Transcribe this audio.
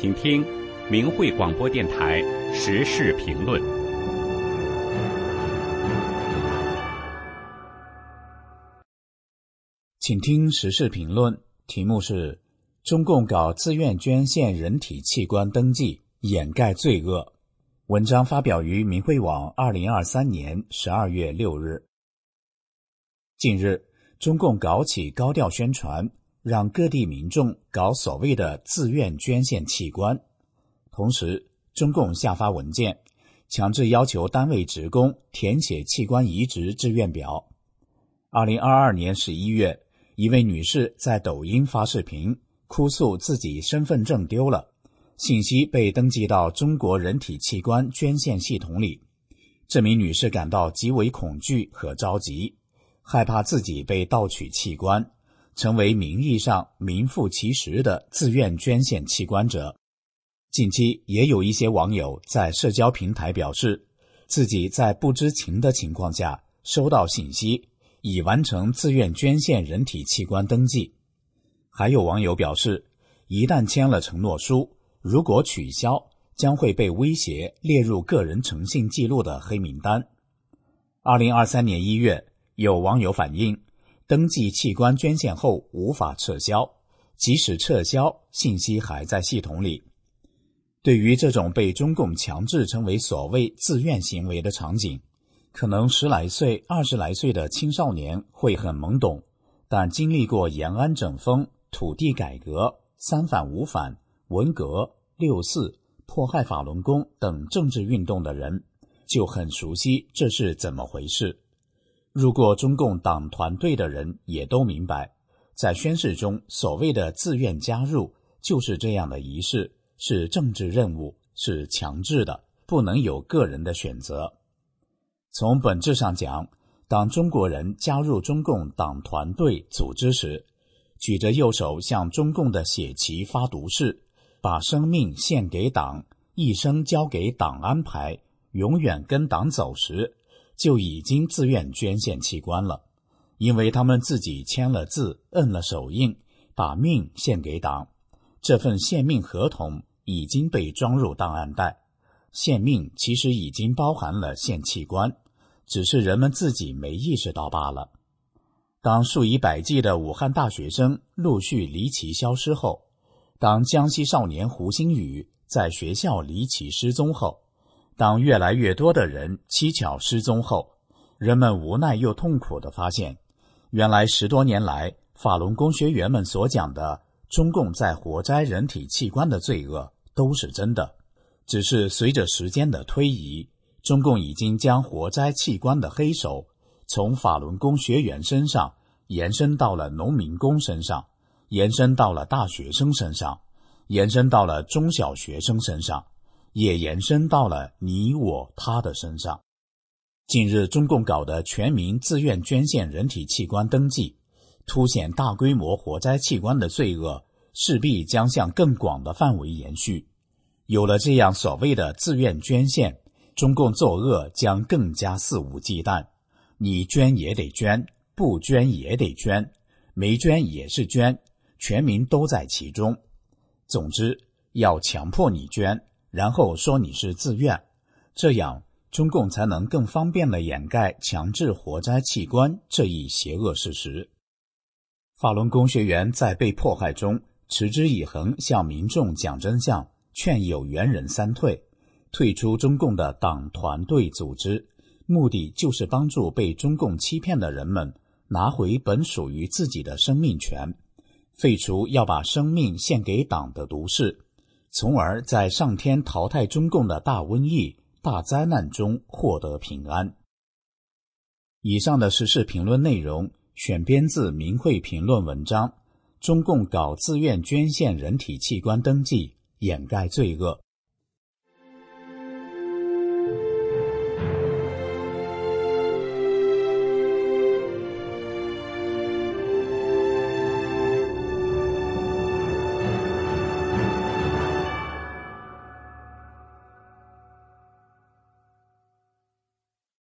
请听明慧广播电台时事评论。请听时事评论，题目是：中共搞自愿捐献人体器官登记，掩盖罪恶。文章发表于明慧网，二零二三年十二月六日。近日，中共搞起高调宣传。让各地民众搞所谓的自愿捐献器官，同时，中共下发文件，强制要求单位职工填写器官移植志愿表。二零二二年十一月，一位女士在抖音发视频，哭诉自己身份证丢了，信息被登记到中国人体器官捐献系统里。这名女士感到极为恐惧和着急，害怕自己被盗取器官。成为名义上名副其实的自愿捐献器官者。近期也有一些网友在社交平台表示，自己在不知情的情况下收到信息，已完成自愿捐献人体器官登记。还有网友表示，一旦签了承诺书，如果取消，将会被威胁列入个人诚信记录的黑名单。二零二三年一月，有网友反映。登记器官捐献后无法撤销，即使撤销，信息还在系统里。对于这种被中共强制成为所谓自愿行为的场景，可能十来岁、二十来岁的青少年会很懵懂，但经历过延安整风、土地改革、三反五反、文革、六四、迫害法轮功等政治运动的人，就很熟悉这是怎么回事。入过中共党团队的人也都明白，在宣誓中所谓的自愿加入就是这样的仪式，是政治任务，是强制的，不能有个人的选择。从本质上讲，当中国人加入中共党团队组织时，举着右手向中共的血旗发毒誓，把生命献给党，一生交给党安排，永远跟党走时。就已经自愿捐献器官了，因为他们自己签了字、摁了手印，把命献给党。这份献命合同已经被装入档案袋。献命其实已经包含了献器官，只是人们自己没意识到罢了。当数以百计的武汉大学生陆续离奇消失后，当江西少年胡星宇在学校离奇失踪后。当越来越多的人蹊跷失踪后，人们无奈又痛苦地发现，原来十多年来法轮功学员们所讲的中共在活摘人体器官的罪恶都是真的。只是随着时间的推移，中共已经将活摘器官的黑手从法轮功学员身上延伸到了农民工身上，延伸到了大学生身上，延伸到了中小学生身上。也延伸到了你我他的身上。近日，中共搞的全民自愿捐献人体器官登记，凸显大规模活摘器官的罪恶，势必将向更广的范围延续。有了这样所谓的自愿捐献，中共作恶将更加肆无忌惮。你捐也得捐，不捐也得捐，没捐也是捐，全民都在其中。总之，要强迫你捐。然后说你是自愿，这样中共才能更方便的掩盖强制活摘器官这一邪恶事实。法轮功学员在被迫害中持之以恒向民众讲真相，劝有缘人三退，退出中共的党团队组织，目的就是帮助被中共欺骗的人们拿回本属于自己的生命权，废除要把生命献给党的毒誓。从而在上天淘汰中共的大瘟疫、大灾难中获得平安。以上的时事评论内容选编自明慧评论文章：中共搞自愿捐献人体器官登记，掩盖罪恶。